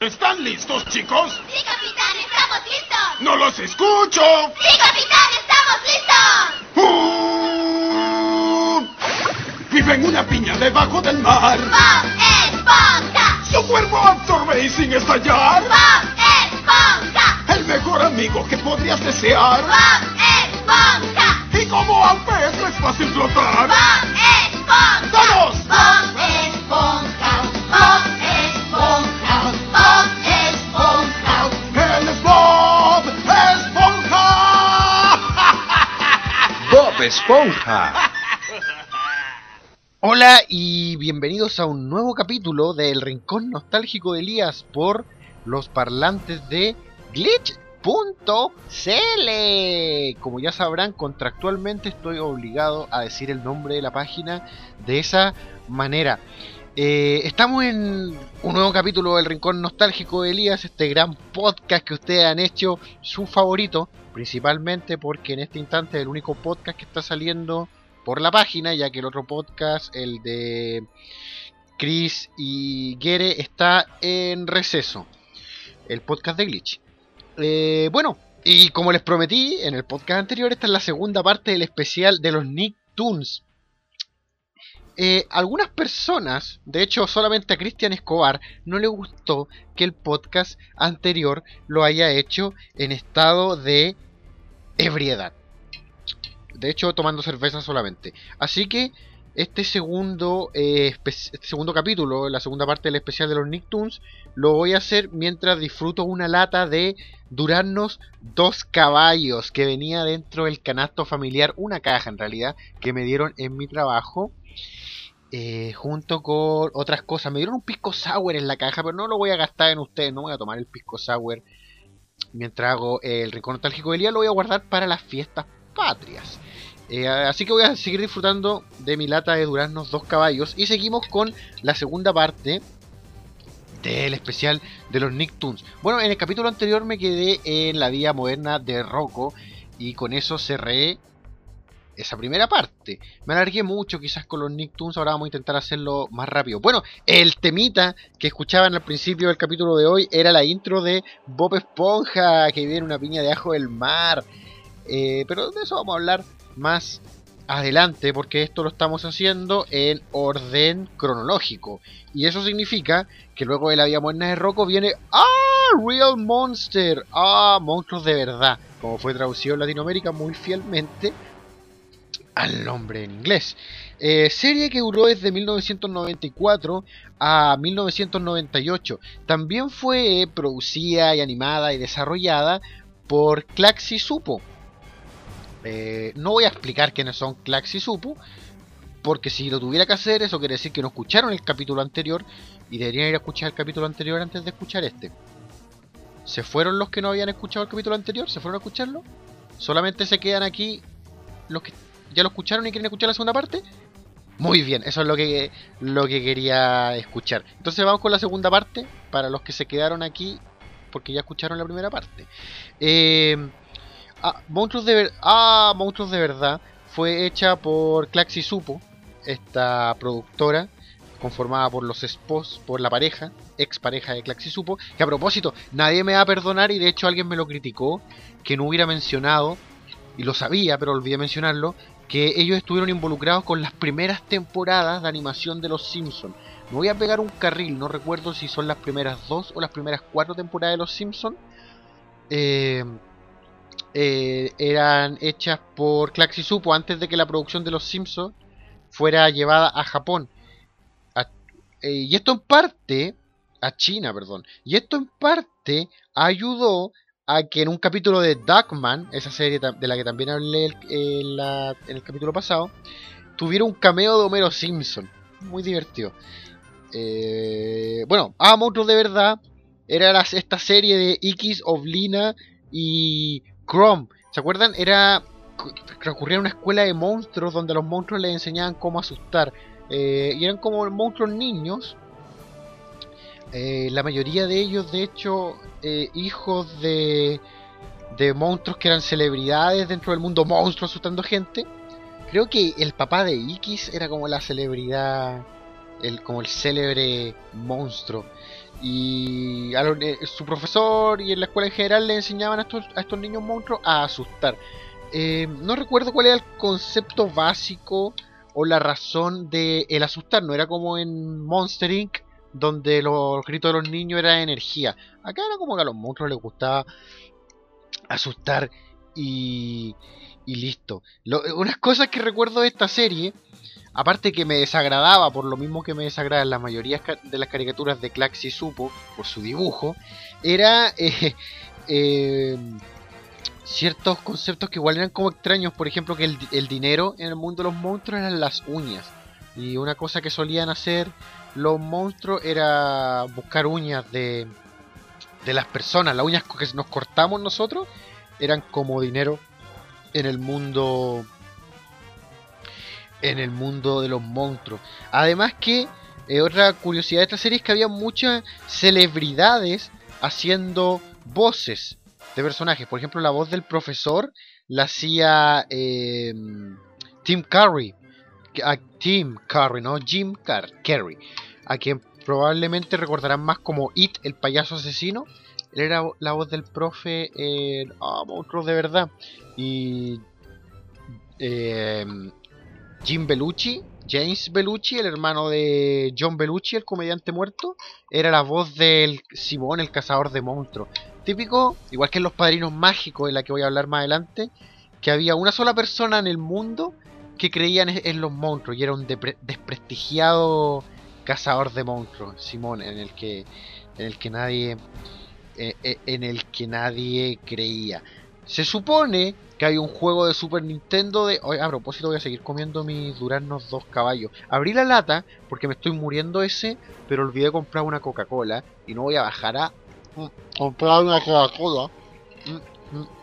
¿Están listos, chicos? Sí, capitán, estamos listos. ¡No los escucho! Sí, capitán, estamos listos. Vive en una piña debajo del mar. ¡Bob Esponja! Su cuerpo absorbe sin estallar. ¡Bob Esponja! El mejor amigo que podrías desear. ¡Bob Esponja! Y como al pez no es fácil flotar. ¡Bob Esponja! ¡Todos! ¡Bob ¡Bob Esponja! Hola y bienvenidos a un nuevo capítulo del Rincón Nostálgico de Elías por los parlantes de glitch.cl. Como ya sabrán, contractualmente estoy obligado a decir el nombre de la página de esa manera. Eh, estamos en un nuevo capítulo del Rincón Nostálgico de Elías, este gran podcast que ustedes han hecho su favorito, principalmente porque en este instante es el único podcast que está saliendo por la página, ya que el otro podcast, el de Chris y Gere, está en receso. El podcast de Glitch. Eh, bueno, y como les prometí en el podcast anterior, esta es la segunda parte del especial de los Nicktoons. Eh, algunas personas, de hecho solamente a Cristian Escobar, no le gustó que el podcast anterior lo haya hecho en estado de ebriedad. De hecho, tomando cerveza solamente. Así que este segundo, eh, este segundo capítulo, la segunda parte del especial de los Nicktoons, lo voy a hacer mientras disfruto una lata de Duraznos dos caballos que venía dentro del canasto familiar, una caja en realidad, que me dieron en mi trabajo. Eh, junto con otras cosas. Me dieron un pisco sour en la caja, pero no lo voy a gastar en ustedes. No voy a tomar el pisco sour mientras hago el rincón nostálgico del día. Lo voy a guardar para las fiestas patrias. Eh, así que voy a seguir disfrutando de mi lata de duraznos dos caballos. Y seguimos con la segunda parte del especial de los Nicktoons. Bueno, en el capítulo anterior me quedé en la vida moderna de Rocco. Y con eso cerré esa primera parte. Me alargué mucho quizás con los Nicktoons, ahora vamos a intentar hacerlo más rápido. Bueno, el temita que escuchaban al principio del capítulo de hoy era la intro de Bob Esponja, que viene una piña de ajo del mar. Eh, pero de eso vamos a hablar más adelante, porque esto lo estamos haciendo en orden cronológico. Y eso significa que luego de la vida moderna de Rocco viene ¡Ah! Real Monster. ¡Ah! Monstruos de verdad. Como fue traducido en Latinoamérica muy fielmente al nombre en inglés. Eh, serie que duró desde 1994 a 1998. También fue producida y animada y desarrollada por Claxi Supo. Eh, no voy a explicar quiénes son Claxi Supo, porque si lo tuviera que hacer, eso quiere decir que no escucharon el capítulo anterior y deberían ir a escuchar el capítulo anterior antes de escuchar este. ¿Se fueron los que no habían escuchado el capítulo anterior? ¿Se fueron a escucharlo? ¿Solamente se quedan aquí los que ya lo escucharon y quieren escuchar la segunda parte? Muy bien, eso es lo que, lo que quería escuchar. Entonces vamos con la segunda parte, para los que se quedaron aquí, porque ya escucharon la primera parte. Eh, ah, Monstruos, de ver ah, Monstruos de Verdad fue hecha por Claxi Supo, esta productora, conformada por los esposos, por la pareja, ex pareja de Claxi Supo, que a propósito, nadie me va a perdonar y de hecho alguien me lo criticó, que no hubiera mencionado, y lo sabía, pero olvidé mencionarlo, que ellos estuvieron involucrados con las primeras temporadas de animación de Los Simpsons. Me voy a pegar un carril, no recuerdo si son las primeras dos o las primeras cuatro temporadas de Los Simpsons. Eh, eh, eran hechas por Claxi Supo antes de que la producción de Los Simpsons fuera llevada a Japón. Eh, y esto en parte, a China, perdón. Y esto en parte ayudó a que en un capítulo de Duckman, esa serie de la que también hablé en, el capítulo pasado, tuviera un cameo de Homero Simpson. Muy divertido. Eh, bueno, a Monstruos de verdad era esta serie de X, Oblina y Chrome. ¿Se acuerdan? Era recurría a una escuela de monstruos donde los monstruos les enseñaban cómo asustar. Eh, y eran como monstruos niños eh, la mayoría de ellos, de hecho, eh, hijos de, de monstruos que eran celebridades dentro del mundo monstruo asustando gente. Creo que el papá de X era como la celebridad, el, como el célebre monstruo. Y a lo- eh, su profesor y en la escuela en general le enseñaban a estos, a estos niños monstruos a asustar. No recuerdo cuál era el concepto básico o la razón de el asustar. No era como en Monster Inc. donde los gritos de los niños era energía. Acá era como que a los monstruos les gustaba asustar y, y listo. Unas cosas que recuerdo de esta serie, aparte que me desagradaba, por lo mismo que me desagradan la mayoría de las caricaturas de Clax y Supo, por su dibujo, era eh, eh, ciertos conceptos que igual eran como extraños. Por ejemplo, que el, el dinero en el mundo de los monstruos eran las uñas. Y una cosa que solían hacer los monstruos era buscar uñas de, de las personas. Las uñas que nos cortamos nosotros eran como dinero en el mundo en el mundo de los monstruos. Además que eh, otra curiosidad de esta serie es que había muchas celebridades haciendo voces de personajes. Por ejemplo, la voz del profesor la hacía eh, Tim Curry. A Tim Curry, no Jim Car Carrey. A quien probablemente recordarán más como It, el payaso asesino. Él era la voz del profe en ah, Monstruos de verdad. Y eh, Jim Bellucci, James Bellucci, el hermano de John Bellucci, el comediante muerto, era la voz del Simón, el cazador de monstruos. Típico, igual que en Los Padrinos Mágicos, de la que voy a hablar más adelante, que había una sola persona en el mundo que creía en, los monstruos y era un desprestigiado cazador de monstruos, Simón, en el que, en el que nadie, eh, eh, en el que nadie creía. Se supone que hay un juego de Super Nintendo de... Oye, a propósito voy a seguir comiendo mis duraznos dos caballos. Abrí la lata porque me estoy muriendo ese, pero olvidé comprar una Coca-Cola y no voy a bajar a comprar una Coca-Cola. Mm, mm.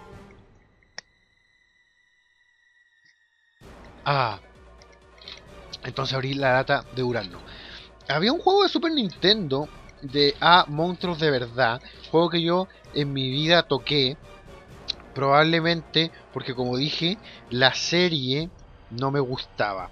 Ah. Entonces abrí la lata de durazno. Había un juego de Super Nintendo de A Monstruos de Verdad. Juego que yo en mi vida toqué. Probablemente porque como dije, la serie no me gustaba.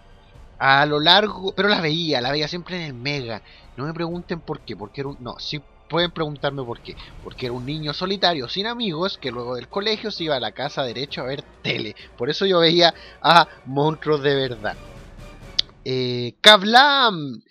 A lo largo, pero la veía, la veía siempre en el Mega. No me pregunten por qué, porque era un... No, sí pueden preguntarme por qué. Porque era un niño solitario, sin amigos, que luego del colegio se iba a la casa derecho a ver tele. Por eso yo veía a Monstruos de Verdad. Eh, Kablam,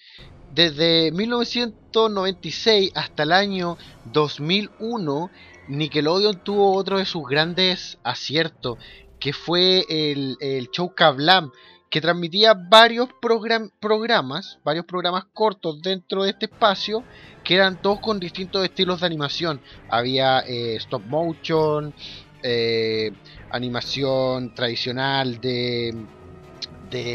desde 1996 hasta el año 2001, Nickelodeon tuvo otro de sus grandes aciertos, que fue el, el show Kablam, que transmitía varios program- programas, varios programas cortos dentro de este espacio, que eran todos con distintos estilos de animación. Había eh, stop motion, eh, animación tradicional de,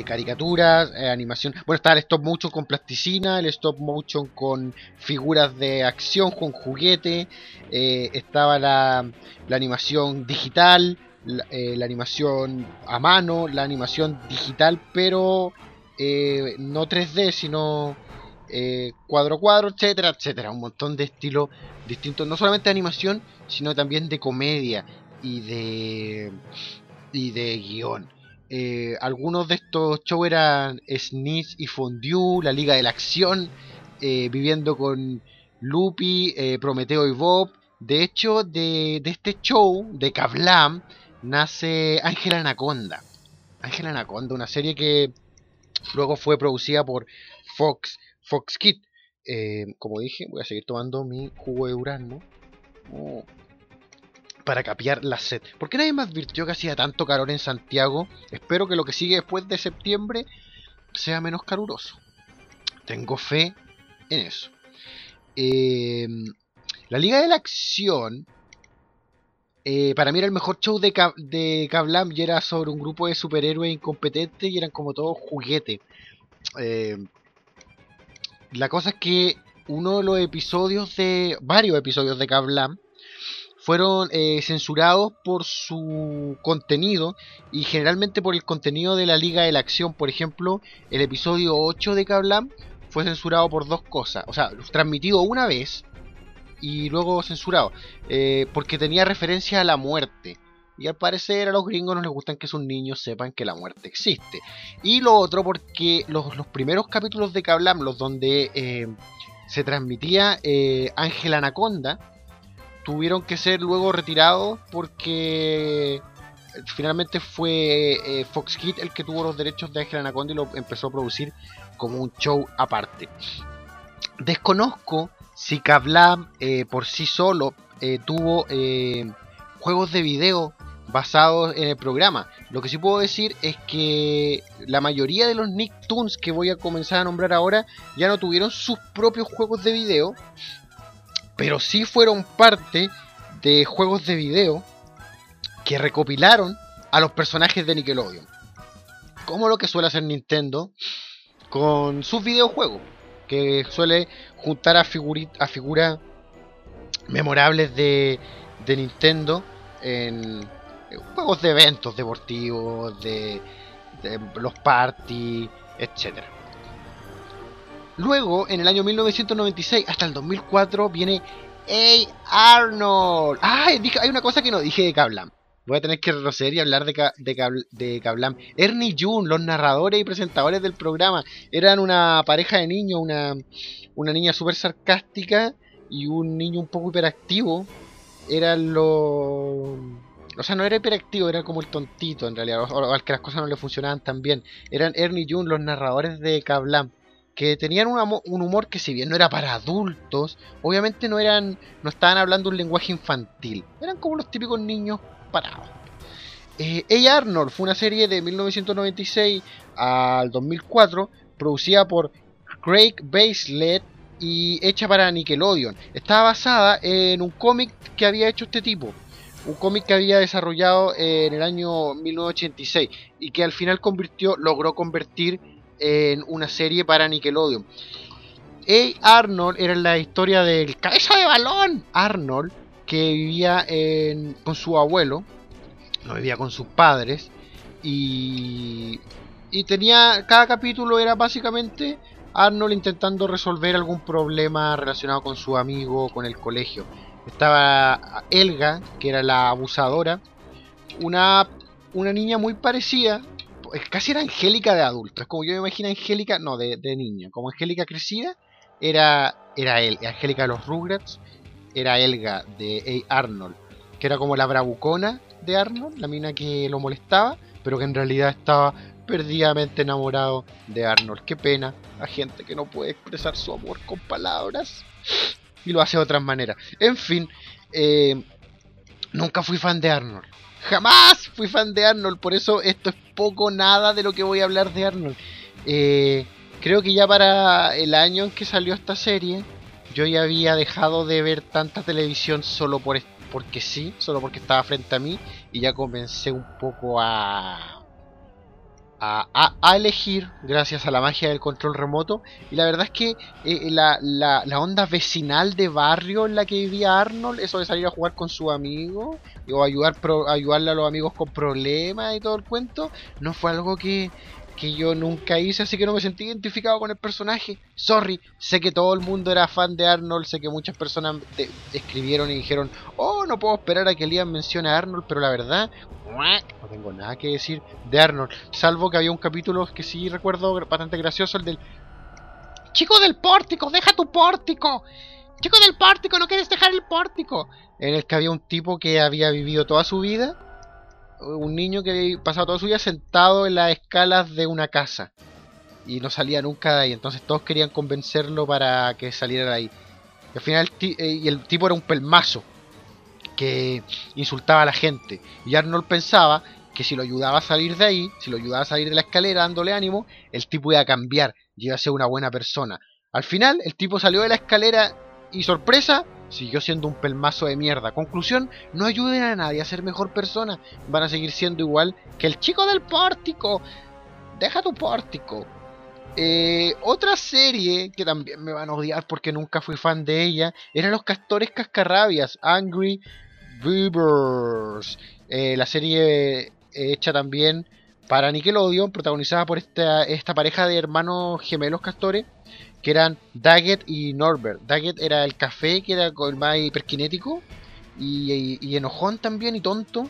caricaturas, eh, animación. Bueno, estaba el stop motion con plasticina, el stop motion con figuras de acción, con juguete, estaba la animación digital, la, eh, la animación a mano, la animación digital, pero eh, no 3D, sino eh, cuadro cuadro, etcétera, etcétera. Un montón de estilos distintos, no solamente de animación, sino también de comedia y de y de guion. Algunos de estos shows eran Snitch y Fondue, la Liga de la Acción, viviendo con Lupi, Prometeo y Bob. De hecho, de, de este show, de Kablam, nace Ángela Anaconda. Ángela Anaconda, una serie que luego fue producida por Fox, Fox Kid. Eh, como dije, voy a seguir tomando mi jugo de durazno. Oh, para capear la sed. ¿Por qué nadie me advirtió que hacía tanto calor en Santiago? Espero que lo que sigue después de septiembre sea menos caluroso. Tengo fe en eso. Eh, la Liga de la Acción eh, para mí era el mejor show de, Ka- de Kablam y era sobre un grupo de superhéroes incompetentes y eran como todos juguetes. Eh, la cosa es que uno de los episodios de. varios episodios de Kablam fueron eh, censurados por su contenido y generalmente por el contenido de la Liga de la Acción. Por ejemplo, el episodio 8 de Kablam fue censurado por dos cosas. O sea, transmitido una vez y luego censurado. eh, porque tenía referencia a la muerte. Y al parecer a los gringos no les gustan que sus niños sepan que la muerte existe. Y lo otro porque los, los primeros capítulos de Kablam, los donde eh, se transmitía eh, Ángel Anaconda, tuvieron que ser luego retirados porque finalmente fue Fox Kids el que tuvo los derechos de Ángel Anaconda y lo empezó a producir como un show aparte. Desconozco si Kablam eh, por sí solo eh, tuvo eh, juegos de video basados en el programa. Lo que sí puedo decir es que la mayoría de los Nicktoons que voy a comenzar a nombrar ahora ya no tuvieron sus propios juegos de video, pero sí fueron parte de juegos de video que recopilaron a los personajes de Nickelodeon. Como lo que suele hacer Nintendo con sus videojuegos, que suele juntar a, a figuras memorables de, de Nintendo en juegos de eventos deportivos, de, de los parties, etc. Luego, en el año 1996 hasta el 2004, viene Hey Arnold. Dije- hay una cosa que no dije de Kablam. Voy a tener que retroceder y hablar de, de, de Kablam. Ernie June, los narradores y presentadores del programa, eran una pareja de niños, una, una niña súper sarcástica y un niño un poco hiperactivo. Eran los... O sea, no era hiperactivo, era como el tontito en realidad, o, al que las cosas no le funcionaban tan bien. Eran Ernie June, los narradores de Kablam, que tenían un, un humor que si bien no era para adultos, obviamente no eran no estaban hablando un lenguaje infantil. Eran como los típicos niños parados. Eh, Arnold fue una serie de 1996 al 2004, producida por Craig Baselet y hecha para Nickelodeon. Estaba basada en un cómic que había hecho este tipo. Un cómic que había desarrollado en el año 1986 y que al final convirtió, logró convertir en una serie para Nickelodeon. Hey Arnold era la historia del cabeza de balón Arnold que vivía en- con su abuelo, no vivía con sus padres y, y tenía cada capítulo era básicamente Arnold intentando resolver algún problema relacionado con su amigo, con el colegio. Estaba Elga, que era la abusadora, una, una niña muy parecida, casi era Angélica de adulto, es como yo me imagino Angélica, no, de, de niña, como Angélica crecida, era, era él, Angélica de los Rugrats, era Elga de A. Arnold, que era como la bravucona de Arnold, la mina que lo molestaba, pero que en realidad estaba perdidamente enamorado de Arnold. Qué pena a gente que no puede expresar su amor con palabras y lo hace de otras maneras. En fin, eh, nunca fui fan de Arnold. Jamás fui fan de Arnold, por eso esto es poco nada de lo que voy a hablar de Arnold. Eh, creo que ya para el año en que salió esta serie, yo ya había dejado de ver tanta televisión solo por porque sí, solo porque estaba frente a mí, y ya comencé un poco a, a, a- a elegir gracias a la magia del control remoto. Y la verdad es que eh, la, la- la onda vecinal de barrio en la que vivía Arnold, eso de salir a jugar con su amigo, o ayudar pro- ayudarle a los amigos con problemas y todo el cuento, no fue algo que, que yo nunca hice, así que no me sentí identificado con el personaje. Sorry, sé que todo el mundo era fan de Arnold, sé que muchas personas de- escribieron y dijeron, oh, no puedo esperar a que Liam mencione a Arnold, pero la verdad, no tengo nada que decir de Arnold, salvo que había un capítulo que sí recuerdo bastante gracioso, el del... Chico del pórtico, deja tu pórtico. Chico del pórtico, no quieres dejar el pórtico. En el que había un tipo que había vivido toda su vida un niño que pasado toda su vida sentado en las escalas de una casa y no salía nunca de ahí. Entonces todos querían convencerlo para que saliera de ahí. Y al final el, eh, y el tipo era un pelmazo que insultaba a la gente. Y Arnold pensaba que si lo ayudaba a salir de ahí, si lo ayudaba a salir de la escalera dándole ánimo, el tipo iba a cambiar y iba a ser una buena persona. Al final, el tipo salió de la escalera y sorpresa, siguió siendo un pelmazo de mierda. Conclusión, no ayuden a nadie a ser mejor persona. Van a seguir siendo igual que el chico del pórtico. Deja tu pórtico. Eh, otra serie que también me van a odiar porque nunca fui fan de ella eran los castores cascarrabias, Angry Beavers. Eh, la serie eh, hecha también para Nickelodeon, protagonizada por esta, esta pareja de hermanos gemelos castores que eran Daggett y Norbert. Daggett era el café, que era el más hiperkinético y, enojón también y tonto.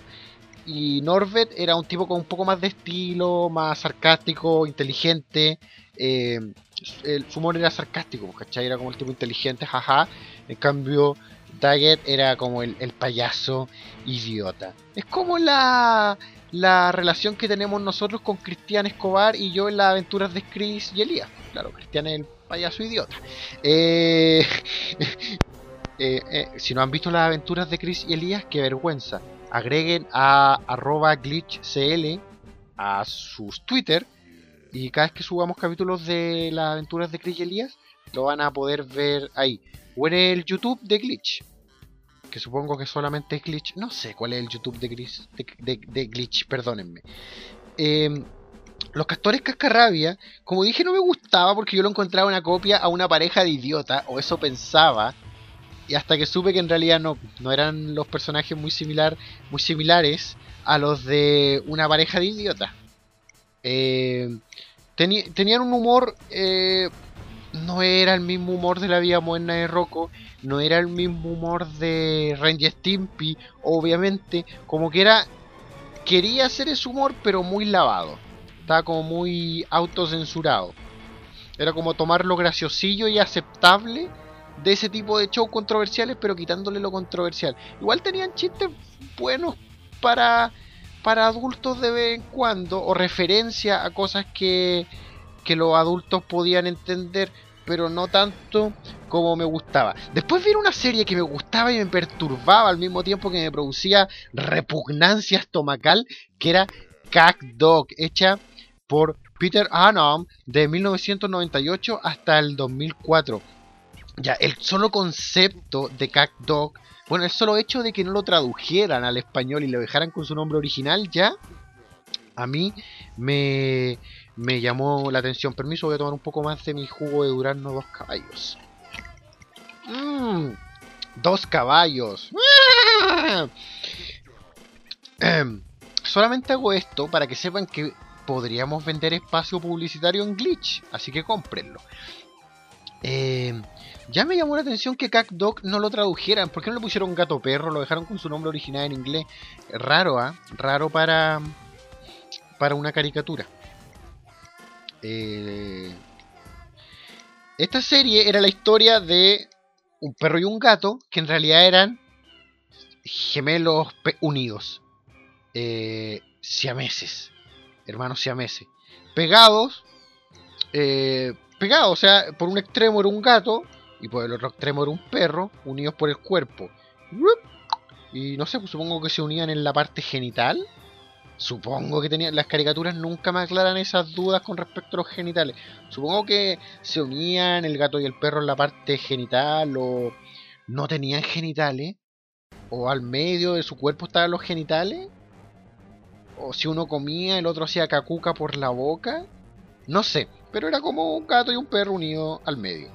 Y Norbert era un tipo con un poco más de estilo, más sarcástico, inteligente, eh, el, su humor era sarcástico, pues, ¿cachai? Era como el tipo inteligente, jaja. En cambio, Daggett era como el, el payaso idiota. Es como la, la relación que tenemos nosotros con Cristian Escobar y yo en las aventuras de Chris y Elías. Claro, Cristian es el payaso idiota. Eh, eh, eh, si no han visto las aventuras de Chris y Elías, qué vergüenza. Agreguen a arroba glitchcl a sus Twitter y cada vez que subamos capítulos de las aventuras de Chris y Elías, lo van a poder ver ahí. O en el YouTube de Glitch. Que supongo que solamente es Glitch. No sé cuál es el YouTube de Glitch. De, Glitch, perdónenme. Eh, los castores cascarrabia, como dije, no me gustaba porque yo lo encontraba una copia a una pareja de idiota, o eso pensaba. Y hasta que supe que en realidad no, no eran los personajes muy similar, muy similares a los de una pareja de idiotas. Eh, tenían un humor, eh, no era el mismo humor de la vida moderna de Rocco, no era el mismo humor de Ranger Stimpy, obviamente, como que era, quería hacer ese humor pero muy lavado, estaba como muy autocensurado. Era como tomar lo graciosillo y aceptable de ese tipo de shows controversiales, pero quitándole lo controversial. Igual tenían chistes buenos para, para adultos de vez en cuando, o referencia a cosas que, que los adultos podían entender, pero no tanto como me gustaba. Después vi una serie que me gustaba y me perturbaba al mismo tiempo que me producía repugnancia estomacal, que era Cat Dog, hecha por Peter Annam de 1998 hasta el 2004. Ya, el solo concepto de Cat Dog, bueno, el solo hecho de que no lo tradujeran al español y lo dejaran con su nombre original, ya a mí me, me llamó la atención. Permiso, voy a tomar un poco más de mi jugo de Durano dos caballos. Mmm, dos caballos. Solamente hago esto para que sepan que podríamos vender espacio publicitario en Glitch, así que cómprenlo. Eh, ya me llamó la atención que Cat Dog no lo tradujeran. ¿Por qué no le pusieron gato perro? Lo dejaron con su nombre original en inglés. Raro, ¿ah? Raro para, para una caricatura. Eh, esta serie era la historia de un perro y un gato que en realidad eran gemelos unidos. Eh, siameses. Hermanos siameses. Pegados. eh, pegados, o sea, por un extremo era un gato y por el otro extremo era un perro, unidos por el cuerpo. Y no sé, pues supongo que se unían en la parte genital. Supongo que tenían. Las caricaturas nunca me aclaran esas dudas con respecto a los genitales. Supongo que se unían el gato y el perro en la parte genital o no tenían genitales. O al medio de su cuerpo estaban los genitales. O si uno comía, el otro hacía cacuca por la boca. No sé, pero era como un gato y un perro unidos al medio.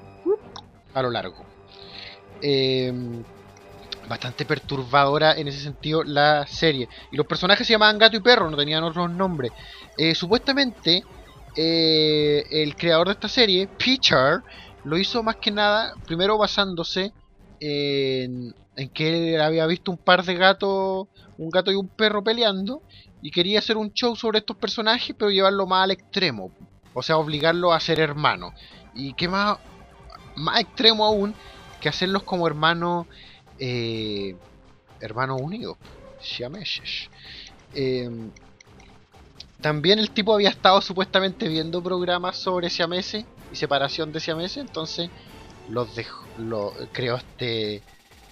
A lo largo. Eh, bastante perturbadora en ese sentido la serie. Y los personajes se llamaban gato y perro, no tenían otros nombres. Eh, supuestamente, eh, el creador de esta serie, Peter, lo hizo más que nada, primero basándose en, en que él había visto un par de gatos, un gato y un perro peleando, y quería hacer un show sobre estos personajes, pero llevarlo más al extremo. O sea, obligarlo a ser hermanos. Y qué más, más extremo aún que hacerlos como hermanos eh, hermanos unidos. Eh, también el tipo había estado supuestamente viendo programas sobre siameses y separación de siameses, entonces los dejó, lo, creó este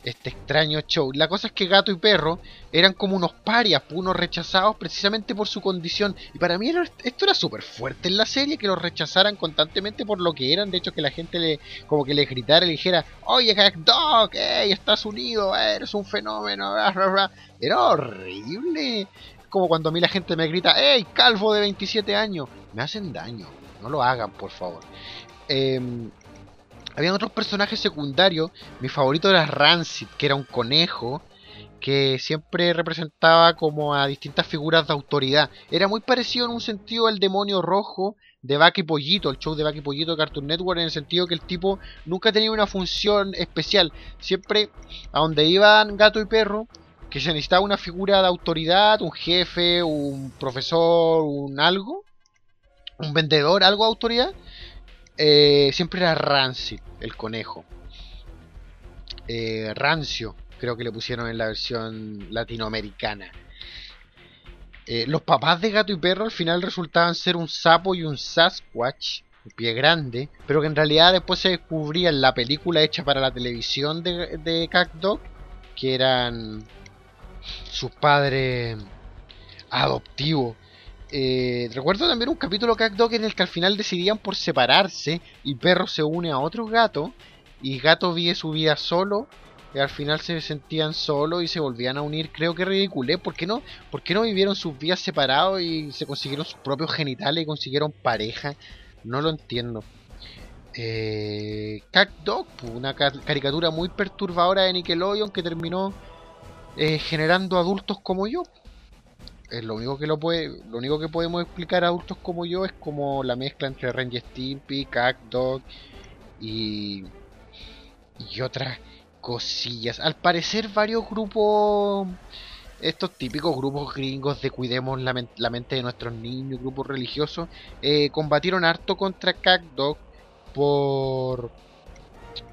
este extraño show. La cosa es que gato y perro eran como unos parias, unos rechazados precisamente por su condición. Y para mí esto era súper fuerte en la serie, que los rechazaran constantemente por lo que eran. De hecho, que la gente le como que les gritara le dijera, oye, Cat Dog, hey, estás unido, eh, eres un fenómeno. bla, bla, bla". Era horrible. Como cuando a mí la gente me grita, hey, calvo de 27 años. Me hacen daño. No lo hagan, por favor. Em, habían otros personajes secundarios. Mi favorito era Rancid, que era un conejo que siempre representaba como a distintas figuras de autoridad. Era muy parecido en un sentido al demonio rojo de Vaca y Pollito, el show de Vaca y Pollito de Cartoon Network, en el sentido que el tipo nunca tenía una función especial. Siempre a donde iban gato y perro, que se necesitaba una figura de autoridad, un jefe, un profesor, un algo, un vendedor, algo de autoridad eh, siempre era Rancid, el conejo. Eh, rancio, creo que le pusieron en la versión latinoamericana. Eh, los papás de gato y perro al final resultaban ser un sapo y un Sasquatch, un pie grande, pero que en realidad después se descubría en la película hecha para la televisión de, de Dog, que eran sus padres adoptivos. Eh, recuerdo también un capítulo Cat Dog en el que al final decidían por separarse y perro se une a otro gato y gato vive su vida solo y al final se sentían solos y se volvían a unir. Creo que ridiculé. ¿Por qué no, por qué no vivieron sus vidas separados y se consiguieron sus propios genitales y consiguieron pareja? No lo entiendo. Eh, Dog, una ca- caricatura muy perturbadora de Nickelodeon que terminó eh, generando adultos como yo. Es lo único que lo puede, lo único que podemos explicar a adultos como yo es como la mezcla entre Ren y Stimpy, Dog y y otras cosillas. Al parecer varios grupos, estos típicos grupos gringos de cuidemos la, la mente de nuestros niños, grupos religiosos, eh, combatieron harto contra CatDog por...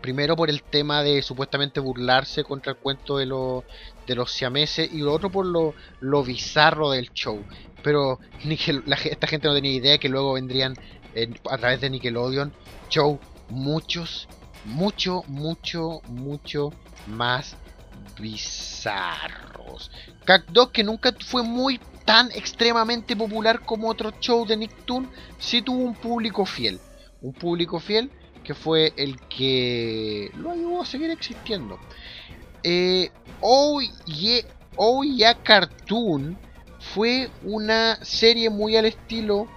Primero por el tema de supuestamente burlarse contra el cuento de, los de los siameses y lo otro por lo, lo bizarro del show. Pero esta gente no tenía idea que luego vendrían en- a través de Nickelodeon show muchos mucho, mucho, mucho más bizarros. Cat-Dog, que nunca fue muy tan extremadamente popular como otros shows de Nicktoon, sí tuvo un público fiel. Un público fiel que fue el que lo ayudó a seguir existiendo. Eh, Yeah Cartoon fue una serie muy al estilo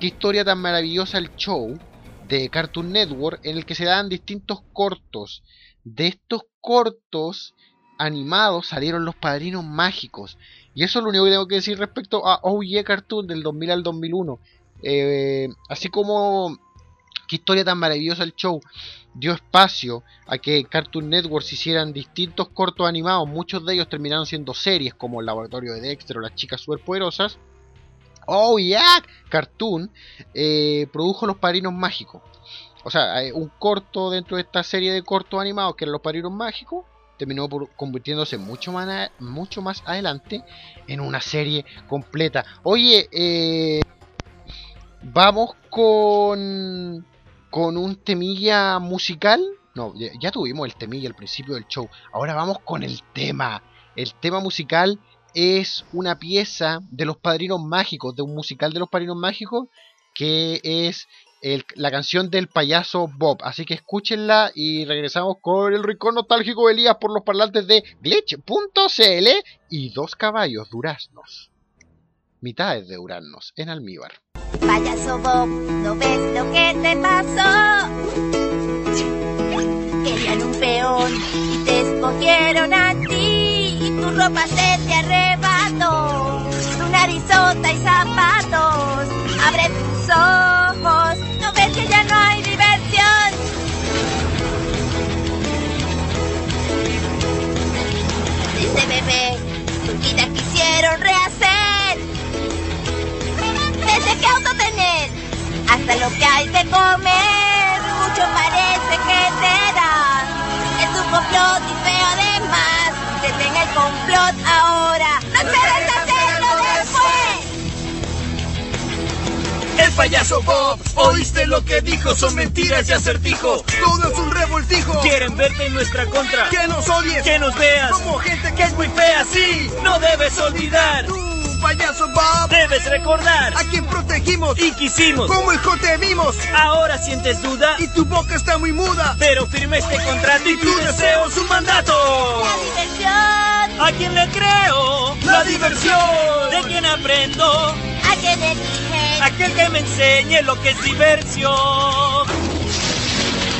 Qué historia tan maravillosa el show de Cartoon Network en el que se daban distintos cortos. De estos cortos animados salieron los padrinos mágicos. Y eso es lo único que tengo que decir respecto a Yeah Cartoon del 2000 al 2001. Eh, así como qué historia tan maravillosa el show dio espacio a que Cartoon Network se hicieran distintos cortos animados. Muchos de ellos terminaron siendo series como El Laboratorio de Dexter o Las Chicas Superpoderosas. Oh yeah, Cartoon eh, produjo Los Padrinos Mágicos. O sea, eh, un corto dentro de esta serie de cortos animados que eran Los Padrinos Mágicos terminó convirtiéndose mucho más, a- mucho más adelante en una serie completa. Oye, eh, vamos con con un temilla musical. No, ya, tuvimos el temilla al principio del show. Ahora vamos con el tema. El tema musical es una pieza de los Padrinos Mágicos, de un musical de los Padrinos Mágicos, que es la canción del payaso Bob. Así que escúchenla y regresamos con el rincón nostálgico de Elías por los parlantes de glitch.cl y dos caballos duraznos. Mitades de duraznos en almíbar. Payaso Bob, ¿no ves lo que te pasó? Querían un peón y te escogieron a ti y tu ropa se te arrebató. Tu narizota y zapatos, abre tus ojos, ¿no ves que ya no hay diversión? Dice bebé, tu vida quisieron rehacer. Qué auto tener hasta lo que hay de comer. Mucho parece que te dan. Es un complot y feo además. Detén el complot ahora. No esperes hacerlo después. El payaso Bob, ¿oíste lo que dijo? Son mentiras y acertijo. Todo es un revoltijo. Quieren verte en nuestra contra. Que nos odies. Que nos veas. Como gente Que es muy fea, sí. No debes olvidar. Tú, payaso Bob. Debes recordar. A quien protegimos. Y quisimos. Como hijo te vimos. Ahora sientes duda. Y tu boca está muy muda. Pero firme este contrato y tu deseo es un mandato. La diversión. ¿A quién le creo? La diversión. ¿De quién aprendo? ¿A quién eligen? Aquel que me enseñe lo que es diversión.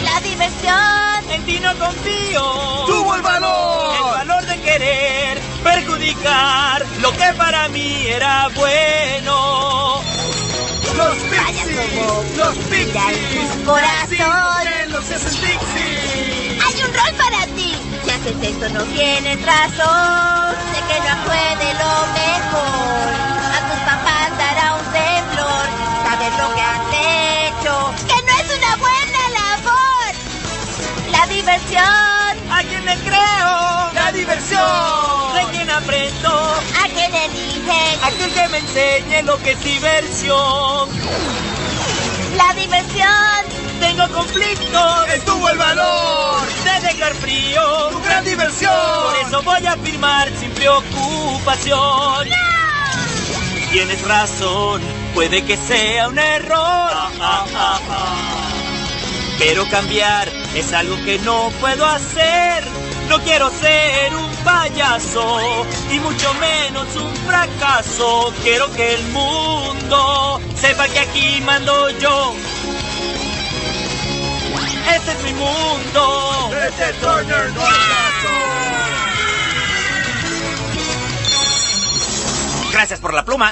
La diversión. En ti no confío. Tuvo el valor. El valor de querer perjudicar lo que para mí era bueno. Los pixies. Los en pixies. corazón. Sí, los pixies. Hay un rol para ti. Si haces esto no tienes razón. Sé que no fue de lo mejor. A tus papás dará un temblor. Sabes lo que has hecho. Que no es una buena diversión. ¿A quién le creo? La diversión. ¿De quién aprendo? ¿A eligen? Aquel que me enseñe lo que es diversión. La diversión. Tengo conflictos Estuvo el valor. de dejar frío. Tu gran diversión. Por eso voy a firmar sin preocupación. Tienes razón, puede que sea un error. Pero cambiar es algo que no puedo hacer. No quiero ser un payaso y mucho menos un fracaso. Quiero que el mundo sepa que aquí mando yo. Este es mi mundo. Este Turner no. Gracias por la pluma.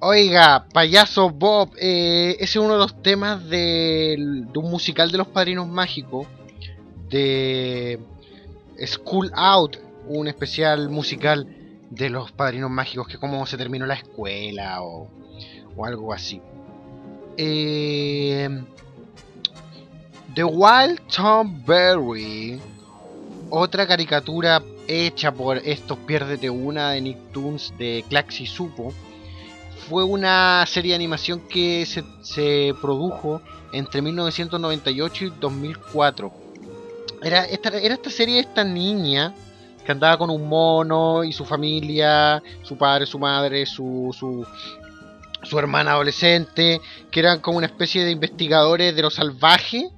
Oiga, payaso Bob, eh, ese es uno de los temas del- de un musical de los Padrinos Mágicos, de School Out, un especial musical de los Padrinos Mágicos, que como se terminó la escuela o, o algo así. Eh, The Wild Tom Berry, otra caricatura hecha por estos Piérdete Una de Nicktoons de Claxi Supo fue una serie de animación que se, se produjo entre 1998 y 2004. Era esta, era esta serie de esta niña que andaba con un mono y su familia, su padre, su madre, su, su, su hermana adolescente, que eran como una especie de investigadores de lo salvaje.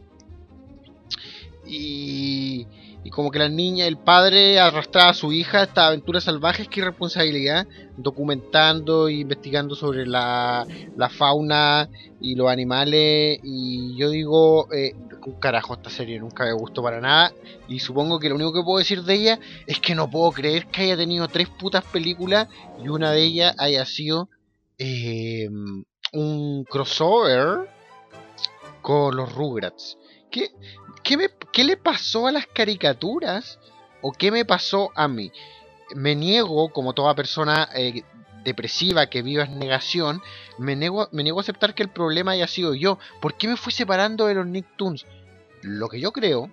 Y, y como que la niña, el padre arrastraba a su hija a estas aventuras salvajes, qué irresponsabilidad, documentando e investigando sobre la, la fauna y los animales. Y yo digo, eh, un carajo, esta serie nunca me gustó para nada. Y supongo que lo único que puedo decir de ella es que no puedo creer que haya tenido tres putas películas y una de ellas haya sido eh, un crossover con los Rugrats. ¿Qué, qué, me- ¿Qué le pasó a las caricaturas? ¿O qué me pasó a mí? Me niego, como toda persona eh, depresiva que viva en negación, me niego, me niego a aceptar que el problema haya sido yo. ¿Por qué me fui separando de los Nicktoons? Lo que yo creo,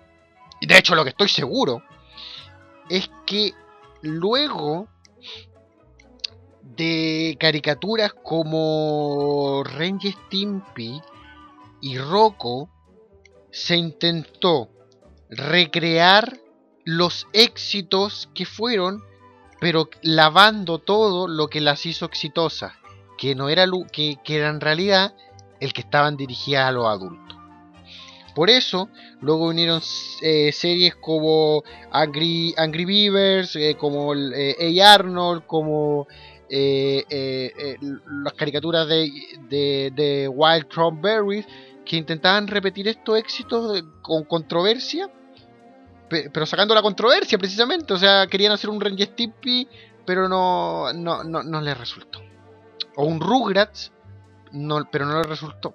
y de hecho lo que estoy seguro, es que luego de caricaturas como y Stimpy y Rocco, se intentó recrear los éxitos que fueron, pero lavando todo lo que las hizo exitosas, que no era que, que era en realidad el que estaban dirigidas a los adultos. Por eso, luego vinieron eh, series como Angry, Angry Beavers, eh, como eh, A. Arnold, como eh, las caricaturas de, de, de Wild Strawberries, que intentaban repetir estos éxitos con controversia, pe- pero sacando la controversia precisamente. O sea, querían hacer un y Stimpy, pero no, no, no, no les resultó. O un Rugrats, no, pero no les resultó.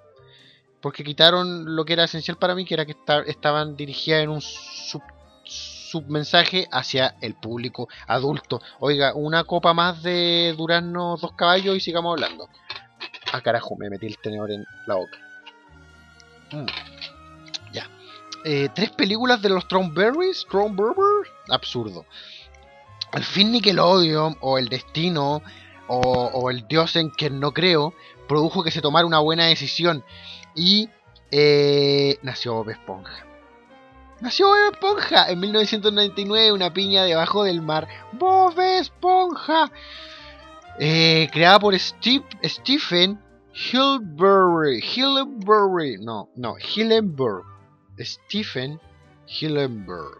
Porque quitaron lo que era esencial para mí, que era que esta- estaban dirigidas en un sub, submensaje hacia el público adulto. Oiga, una copa más de Durazno dos caballos y sigamos hablando. Ah, carajo, me metí el tenedor en la boca. Mm. Ya. Eh, tres películas de los Strawberries. Strawberries. Absurdo. Al fin Nickelodeon o El Destino o, o El Dios en quien no creo produjo que se tomara una buena decisión y eh, nació Bob Esponja. Nació Bob Esponja en 1999, una piña debajo del mar. Bob Esponja. Eh, creada por Steve, Stephen Hillenburg. Hillenburg. No, no, Hillenburg. Stephen Hillenburg.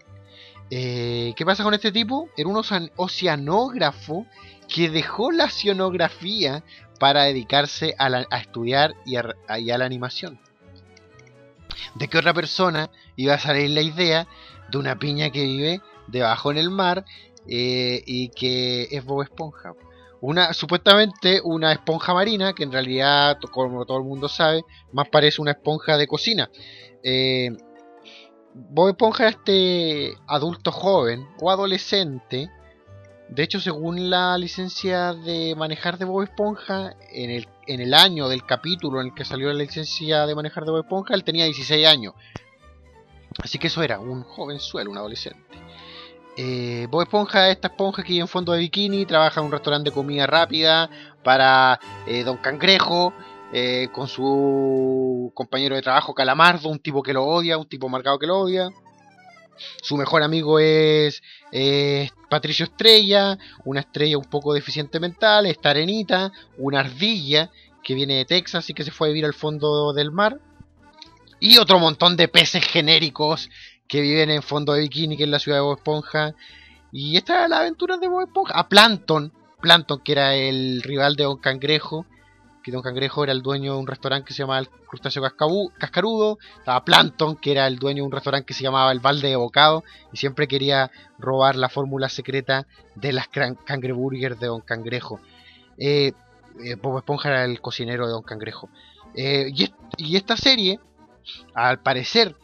Eh, ¿Qué pasa con este tipo? Era un ocean- oceanógrafo que dejó la oceanografía para dedicarse a, estudiar y a, y a la animación. ¿De qué otra persona iba a salir la idea de una piña que vive debajo en el mar eh, y que es Bob Esponja? Una, supuestamente una esponja marina, que en realidad, como todo el mundo sabe, más parece una esponja de cocina. Eh, Bob Esponja era este adulto joven o adolescente. De hecho, según la licencia de manejar de Bob Esponja, en el, en el año del capítulo en el que salió la licencia de manejar de Bob Esponja, él tenía 16 años. Así que eso era, un jovenzuelo, un adolescente. Eh, Bob Esponja, esta esponja que vive en fondo de bikini, trabaja en un restaurante de comida rápida para eh, Don Cangrejo, eh, con su compañero de trabajo Calamardo, un tipo que lo odia, un tipo marcado que lo odia. Su mejor amigo es eh, Patricio Estrella, una estrella un poco deficiente mental, esta arenita, una ardilla que viene de Texas y que se fue a vivir al fondo del mar. Y otro montón de peces genéricos que viven en fondo de bikini, que es la ciudad de Bob Esponja. Y esta era la aventura de Bob Esponja. A Plankton, Plankton que era el rival de Don Cangrejo, que Don Cangrejo era el dueño de un restaurante que se llamaba el Crustáceo Cascarudo. Estaba Plankton, que era el dueño de un restaurante que se llamaba el Balde de Bocado, y siempre quería robar la fórmula secreta de las cangreburgers de Don Cangrejo. Eh, eh, Bob Esponja era el cocinero de Don Cangrejo. Eh, y esta serie, al parecer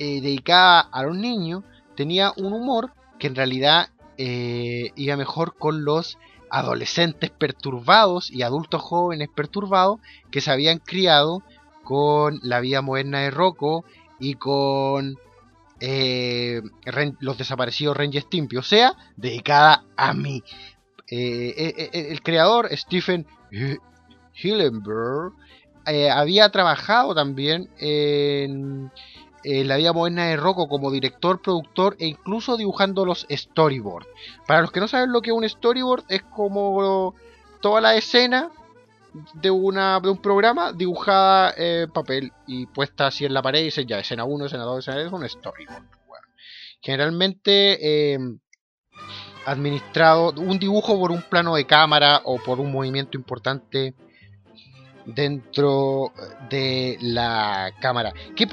eh, dedicada a los niños, tenía un humor que en realidad eh, iba mejor con los adolescentes perturbados y adultos jóvenes perturbados que se habían criado con la vida moderna de Rocco y con eh, los desaparecidos y Stimpy, o sea, dedicada a mí. El creador Stephen Hi- Hillenburg eh, había trabajado también en, en la vida moderna de Rocco como director, productor e incluso dibujando los storyboards. Para los que no saben lo que es un storyboard, es como toda la escena de, una, de un programa dibujada en papel y puesta así en la pared y dice ya escena 1, escena 2, escena 3, es un storyboard. Generalmente eh, administrado un dibujo por un plano de cámara o por un movimiento importante dentro de la cámara. ¿Qué,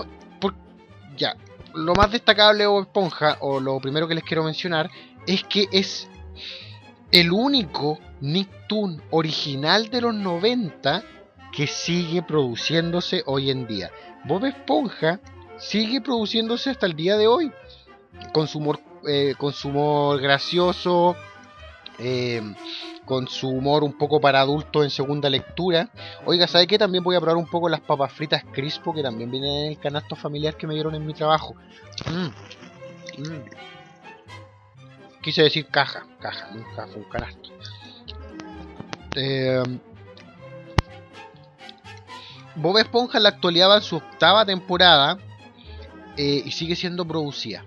ya, lo más destacable de Bob Esponja, o lo primero que les quiero mencionar, es que es el único Nicktoon original de los 90 que sigue produciéndose hoy en día. Bob Esponja sigue produciéndose hasta el día de hoy. Con su humor, eh, con su humor gracioso, eh, con su humor un poco para adultos en segunda lectura. Oiga, ¿sabe qué? También voy a probar un poco las papas fritas crispo que también vienen en el canasto familiar que me dieron en mi trabajo. Mm, mm. Quise decir caja, caja, nunca fue un canasto. Eh, Bob Esponja en la actualidad va en su octava temporada eh, y sigue siendo producida.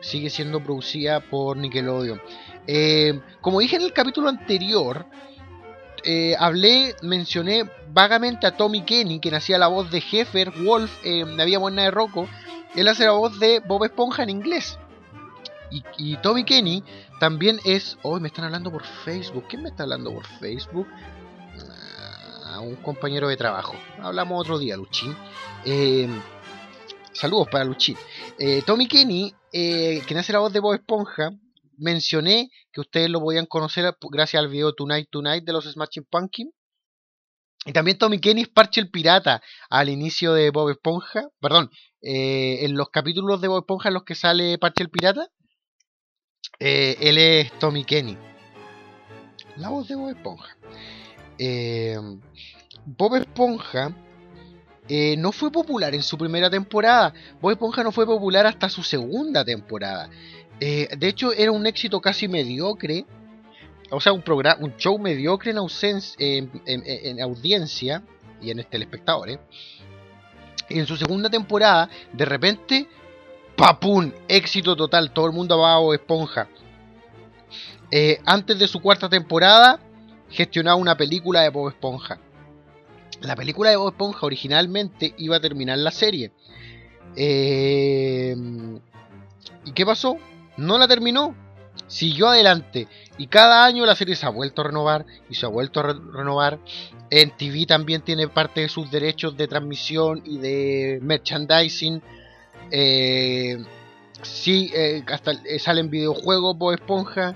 Sigue siendo producida por Nickelodeon. Eh, como dije en el capítulo anterior, eh, hablé, mencioné vagamente a Tommy Kenny, quien hacía la voz de Heffer Wolf en La Vía Buena de Rocco. Él hace la voz de Bob Esponja en inglés. Y, Tommy Kenny también es. Hoy me están hablando por Facebook. ¿Quién me está hablando por Facebook? Ah, un compañero de trabajo. Hablamos otro día, Luchín. Eh, saludos para Luchín. Eh, Tommy Kenny, eh, quien hace la voz de Bob Esponja, mencioné que ustedes lo podían conocer gracias al video Tonight Tonight de los Smashing Pumpkins. Y también Tommy Kenny es Parche el Pirata al inicio de Bob Esponja. Perdón, eh, en los capítulos de Bob Esponja en los que sale Parche el Pirata, eh, él es Tommy Kenny. La voz de Bob Esponja. Eh, Bob Esponja no fue popular en su primera temporada. Bob Esponja no fue popular hasta su segunda temporada. Eh, de hecho, era un éxito casi mediocre. O sea, un, programa, un show mediocre en, ausencia, en, en- en audiencia y en telespectadores. Y en su segunda temporada, de repente, ¡papum! Éxito total. Todo el mundo va a Bob Esponja. Eh, antes de su cuarta temporada, gestionaba una película de Bob Esponja. La película de Bob Esponja originalmente iba a terminar la serie. Eh, ¿Y qué pasó? No la terminó. Siguió adelante. Y cada año la serie se ha vuelto a renovar. Y se ha vuelto a re- renovar. En TV también tiene parte de sus derechos de transmisión y de merchandising. Eh, sí, eh, hasta eh, salen videojuegos Bob Esponja.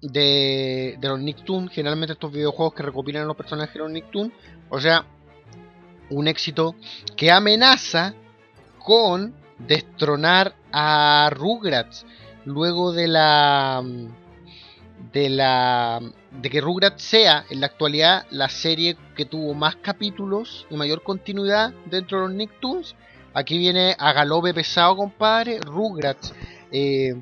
De, de los Nicktoons. Generalmente estos videojuegos que recopilan a los personajes de los Nicktoons. O sea, un éxito que amenaza con destronar a Rugrats luego de la de la de que Rugrats sea en la actualidad la serie que tuvo más capítulos y mayor continuidad dentro de los Nicktoons Aquí viene a galope pesado, compadre. Rugrats. eh,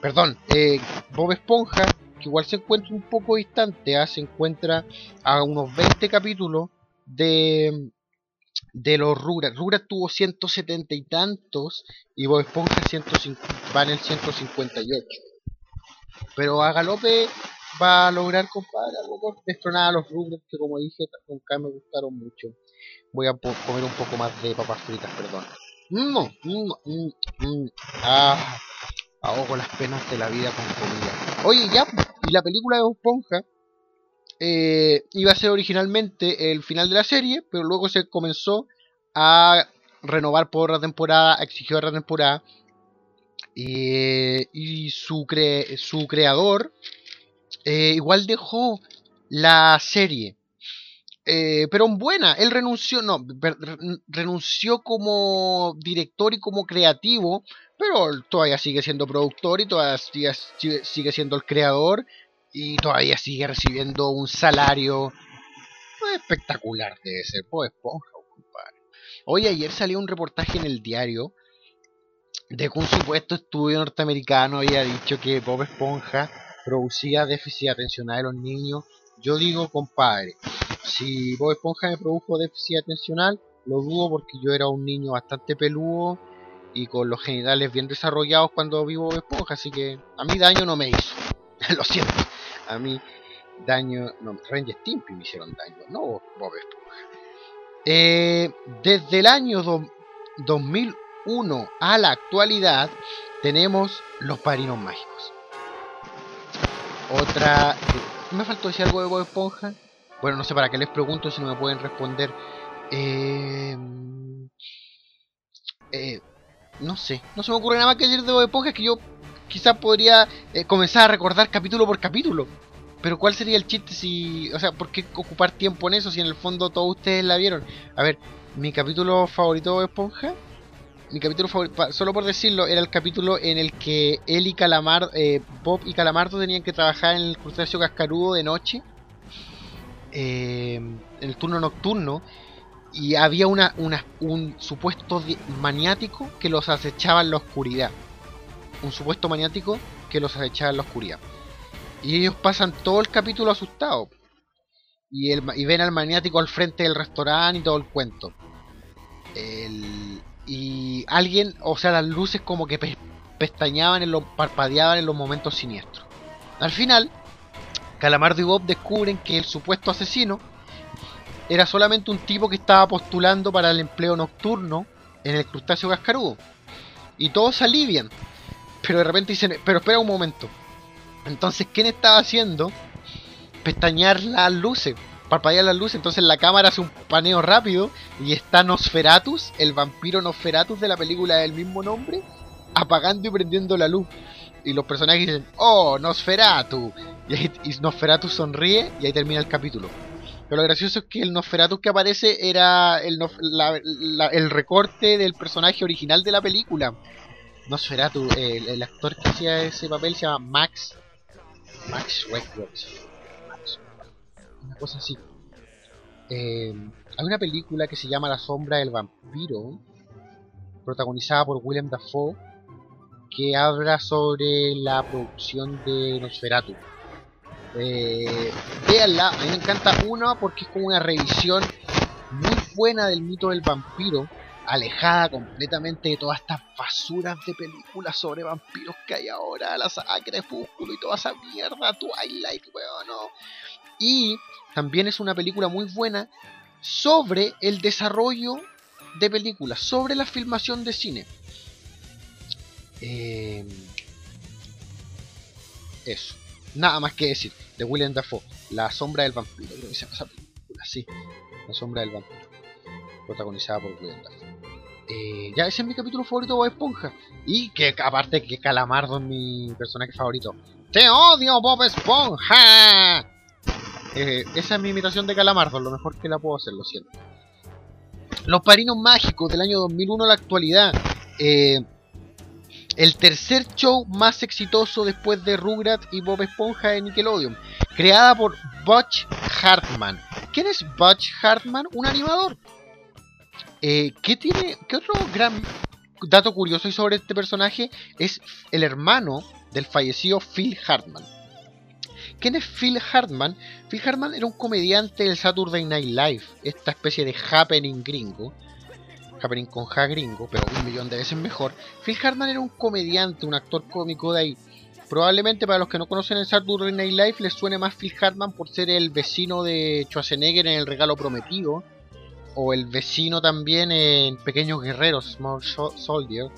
perdón, eh, Bob Esponja, que igual se encuentra un poco distante. ¿ah? Se encuentra a unos 20 capítulos de, de los Rugrats. Rugrats tuvo 170 y tantos y Bob Esponja 150, va en el 158. Pero a galope va a lograr, compadre, algo destronar a los Rugrats que como dije nunca me gustaron mucho. Voy a comer un poco más de papas fritas, perdón. Mm, mm, mm, mm. Ah, ahogo las penas de la vida con comida. Oye, ya, y la película de Bob Esponja eh, iba a ser originalmente el final de la serie, pero luego se comenzó a renovar por otra temporada, exigió otra temporada. eh, y su, su creador eh, igual dejó la serie. Pero en buena, él renunció, no, renunció como director y como creativo, pero todavía sigue siendo productor y todavía sigue siendo el creador y todavía sigue recibiendo un salario pues, espectacular de ese Bob Esponja, compadre. Hoy ayer salió un reportaje en el diario de que un supuesto estudio norteamericano había dicho que Bob Esponja producía déficit atencional en los niños. Yo digo, compadre, si Bob Esponja me produjo déficit atencional, lo dudo porque yo era un niño bastante peludo y con los genitales bien desarrollados cuando vi Bob Esponja, así que a mí daño no me hizo. lo siento. A mí daño, no, Ren y Stimpy me hicieron daño, no Bob Esponja. Eh, desde el año do- 2001 a la actualidad tenemos los parinos mágicos. Otra... ¿Me faltó decir algo de Bob Esponja? Bueno, no sé para qué les pregunto si no me pueden responder. Eh, eh, no sé, no se me ocurre nada más que decir de Bob Esponja que yo quizás podría eh, comenzar a recordar capítulo por capítulo. Pero ¿cuál sería el chiste si... O sea, ¿por qué ocupar tiempo en eso si en el fondo todos ustedes la vieron? A ver, mi capítulo favorito Esponja... Mi capítulo favorito, solo por decirlo, era el capítulo en el que él y Calamar, eh, Bob y Calamardo tenían que trabajar en el crustáceo cascarudo de noche. eh, en el turno nocturno. Y había una, una- un supuesto maniático que los acechaba en la oscuridad. Un supuesto maniático que los acechaba en la oscuridad. Y ellos pasan todo el capítulo asustados. Y, el, y ven al maniático al frente del restaurante y todo el cuento. Y alguien, o sea, las luces como que pe- pestañaban, en los, parpadeaban en los momentos siniestros. Al final, Calamardo y Bob descubren que el supuesto asesino era solamente un tipo que estaba postulando para el empleo nocturno en el crustáceo cascarudo. Y todos se alivian. Pero de repente dicen, pero espera un momento. Entonces, ¿quién estaba haciendo? Pestañear las luces, parpadear las luces. Entonces la cámara hace un paneo rápido y está Nosferatus, el vampiro Nosferatus de la película del mismo nombre, apagando y prendiendo la luz. Y los personajes dicen, oh, Nosferatu. Y, ahí- Nosferatu sonríe y ahí termina el capítulo. Pero lo gracioso es que el Nosferatu que aparece era el, la- la- el recorte del personaje original de la película. Nosferatu, el, el actor que hacía ese papel se llama Max. Max Records. Una cosa así. Eh, hay una película que se llama La sombra del vampiro, protagonizada por Willem Dafoe, que habla sobre la producción de Nosferatu. Eh, véanla, a mí me encanta una porque es como una revisión muy buena del mito del vampiro, alejada completamente de todas estas basuras de películas sobre vampiros que hay ahora, la saga Crepúsculo y toda esa mierda, Twilight, weón, no. Y también es una película muy buena sobre el desarrollo de películas, sobre la filmación de cine. Eh, eso. Nada más que decir. De William Dafoe. La sombra del vampiro. Creo que se llama esa película. Sí. La sombra del vampiro. Protagonizada por William Dafoe. Eh, ya ese es mi capítulo favorito de Bob Esponja. Y que aparte que Calamardo es mi personaje favorito. ¡Te odio, Bob Esponja! Eh, esa es mi imitación de Calamardo, lo mejor que la puedo hacer, lo siento. Los Parinos Mágicos del año 2001 a la actualidad. Eh, el tercer show más exitoso después de Rugrats y Bob Esponja de Nickelodeon. Creada por Butch Hartman. ¿Quién es Butch Hartman? Un animador. Eh, ¿Qué tiene? ¿Qué otro gran dato curioso hay sobre este personaje? Es el hermano del fallecido Phil Hartman. ¿Quién es Phil Hartman? Phil Hartman era un comediante del Saturday Night Live, esta especie de happening gringo. Happening con ja gringo, pero un millón de veces mejor. Phil Hartman era un comediante, un actor cómico de ahí. Probablemente para los que no conocen el Saturday Night Live les suene más Phil Hartman por ser el vecino de Schwarzenegger en El Regalo Prometido. O el vecino también en Pequeños Guerreros, Small Soldier.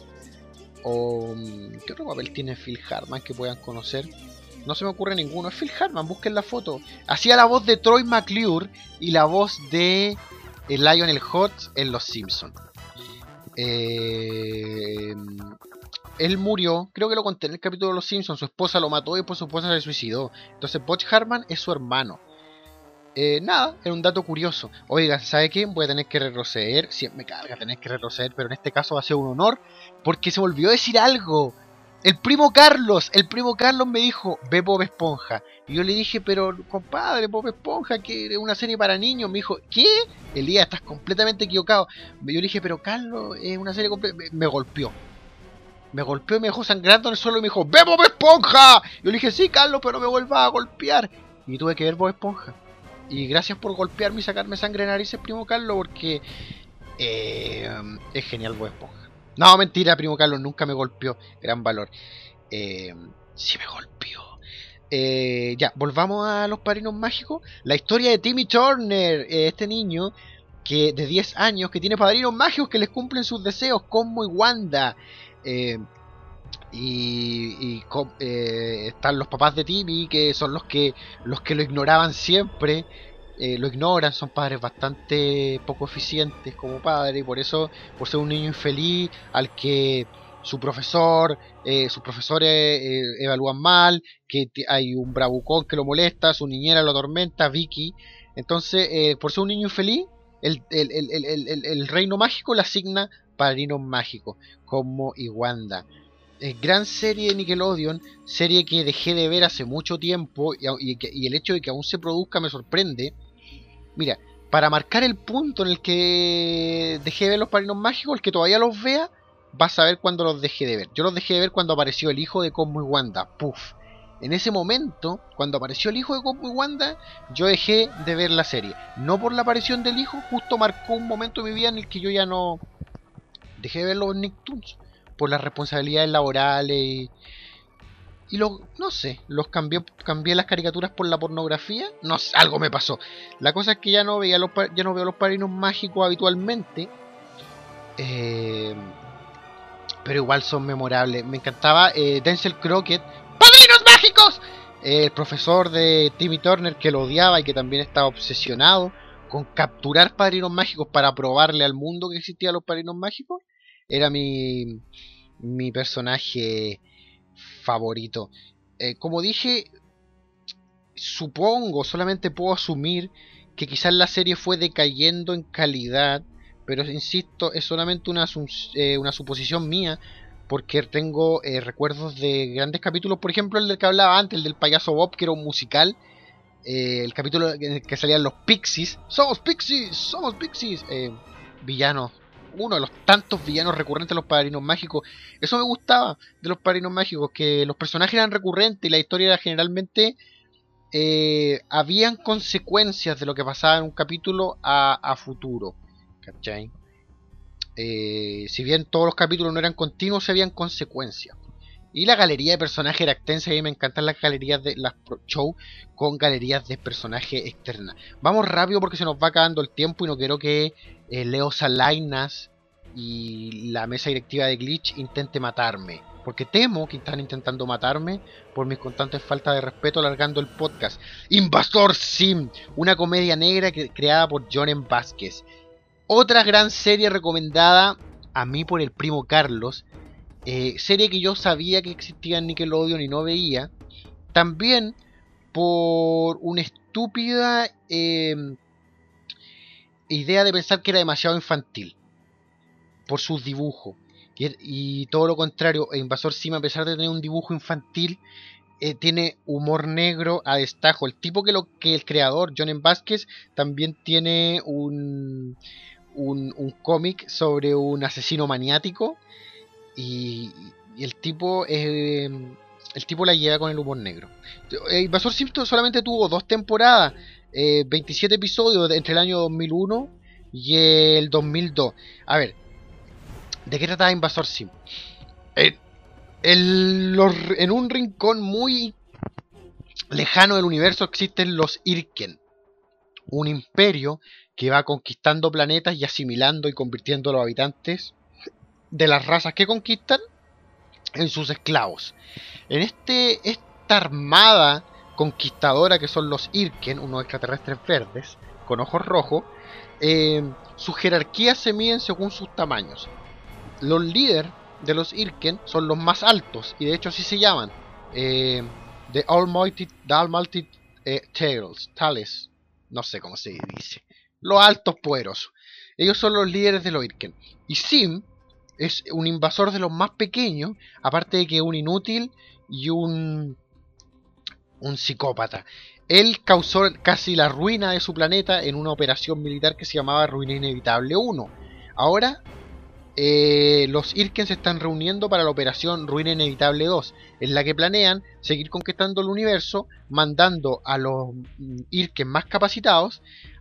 O... mm, ¿Qué otro papel tiene Phil Hartman que puedan conocer? No se me ocurre ninguno. Es Phil Hartman, busquen la foto. Hacía la voz de Troy McClure y la voz de eh, Lionel Hutz en Los Simpsons. Eh, él murió, creo que lo conté en el capítulo de Los Simpsons. Su esposa lo mató y después su esposa se suicidó. Entonces, Butch Hartman es su hermano. Eh, nada, era un dato curioso. Oigan, ¿sabe qué? Voy a tener que retroceder. Siempre me carga tener que retroceder, pero en este caso va a ser un honor porque se me olvidó decir algo. El primo Carlos, el primo Carlos me dijo, ve Bob Esponja. Y yo le dije, pero compadre, Bob Esponja, que es una serie para niños. Me dijo, ¿qué? Elías, estás completamente equivocado. Yo le dije, pero Carlos, es una serie completa. Me, me golpeó. Me golpeó y me dejó sangrando en el suelo y me dijo, ¡Ve Bob Esponja! Yo le dije, sí, Carlos, pero me vuelva a golpear. Y tuve que ver Bob Esponja. Y gracias por golpearme y sacarme sangre de narices, primo Carlos, porque eh, es genial Bob Esponja. No, mentira, primo Carlos, nunca me golpeó. Gran valor. Eh, sí me golpeó. Eh, ya, volvamos a los padrinos mágicos. La historia de Timmy Turner, eh, este niño que de 10 años que tiene padrinos mágicos que les cumplen sus deseos, como y Wanda. Y eh, están los papás de Timmy, que son los que, los que lo ignoraban siempre. eh, lo ignoran, son padres bastante poco eficientes como padres, y por eso, por ser un niño infeliz, al que su profesor, eh, sus profesores evalúan mal, que hay un bravucón que lo molesta, su niñera lo atormenta, Vicky. Entonces, por ser un niño infeliz, el, el- el- el- el- el- el reino mágico le asigna padrinos mágicos, como Iwanda. Eh, gran serie de Nickelodeon, serie que dejé de ver hace mucho tiempo y, el hecho de que aún se produzca me sorprende. Mira, para marcar el punto en el que dejé de ver los padrinos mágicos, el que todavía los vea, va a saber cuándo los dejé de ver. Yo los dejé de ver cuando apareció el hijo de Cosmo y Wanda, puff. En ese momento, cuando apareció el hijo de Cosmo y Wanda, yo dejé de ver la serie. No por la aparición del hijo, justo marcó un momento de mi vida en el que yo ya no dejé de ver los Nicktoons por las responsabilidades laborales y, y los, no sé, los cambié, cambié las caricaturas por la pornografía, no sé, algo me pasó. La cosa es que ya no veía los, ya no veo los padrinos mágicos habitualmente, eh, pero igual son memorables. Me encantaba eh, Denzel Crockett, ¡Padrinos mágicos! Eh, el profesor de Timmy Turner que lo odiaba y que también estaba obsesionado con capturar padrinos mágicos para probarle al mundo que existían los padrinos mágicos. Era mi, mi personaje favorito. Eh, como dije, supongo, solamente puedo asumir que quizás la serie fue decayendo en calidad, pero insisto, es solamente una, eh, una suposición mía, porque tengo eh, recuerdos de grandes capítulos, por ejemplo el del que hablaba antes, el del payaso Bob, que era un musical, el capítulo en el que salían los Pixies, somos Pixies, somos Pixies, villanos, uno de los tantos villanos recurrentes de los padrinos mágicos, eso me gustaba de los padrinos mágicos, que los personajes eran recurrentes y la historia era generalmente eh, habían consecuencias de lo que pasaba en un capítulo a, a futuro. ¿Cachai? Eh, si bien todos los capítulos no eran continuos, habían consecuencias. Y la galería de personajes era extensa a mí me encantan las galerías de las show con galerías de personajes externas. Vamos rápido porque se nos va acabando el tiempo y no quiero que eh, Leo Salainas y la mesa directiva de Glitch intente matarme. Porque temo que están intentando matarme por mis constantes faltas de respeto alargando el podcast. Invasor Sim, una comedia negra creada por M. Vázquez. Otra gran serie recomendada a mí por el primo Carlos. eh, serie que yo sabía que existía en Nickelodeon y no veía. También por una estúpida eh, idea de pensar que era demasiado infantil. Por sus dibujos. Y, todo lo contrario, Invasor Sim, a pesar de tener un dibujo infantil, eh, tiene humor negro a destajo. El tipo que, lo, que el creador, John. Vázquez, también tiene un, un, un cómic sobre un asesino maniático y, el tipo eh, el tipo la lleva con el humor negro. Invasor Sim solamente tuvo dos temporadas, eh, 27 episodios de- entre el año 2001 y el 2002. A ver, ¿de qué trataba Invasor Sim? En, en en un rincón muy lejano del universo existen los Irken, un imperio que va conquistando planetas y asimilando y convirtiendo a los habitantes de las razas que conquistan en sus esclavos. En este, esta armada conquistadora que son los Irken, unos extraterrestres verdes con ojos rojos, eh, sus jerarquías se miden según sus tamaños. Los líderes de los Irken son los más altos y de hecho así se llaman. Eh, the Almighty, the Almighty eh, Tales, Tales, no sé cómo se dice. Los altos poderosos. Ellos son los líderes de los Irken. Y Sim es un invasor de los más pequeños, aparte de que es un inútil y un un psicópata. Él causó casi la ruina de su planeta en una operación militar que se llamaba Ruina Inevitable 1. Ahora eh, los Irken se están reuniendo para la operación Ruina Inevitable 2, en la que planean seguir conquistando el universo, mandando a los mm, Irken más capacitados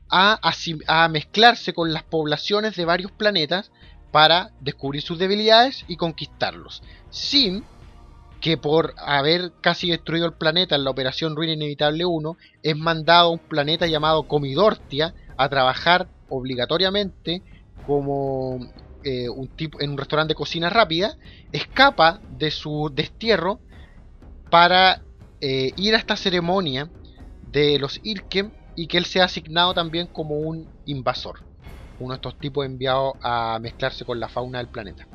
a, mezclarse con las poblaciones de varios planetas para descubrir sus debilidades y conquistarlos. Sim, que por haber casi destruido el planeta en la operación Ruina Inevitable 1, es mandado a un planeta llamado Comidortia a trabajar obligatoriamente como eh, un tipo en un restaurante de cocina rápida, escapa de su destierro para eh, ir a esta ceremonia de los Irken y que él sea asignado también como un invasor, uno de estos tipos enviados a mezclarse con la fauna del planeta.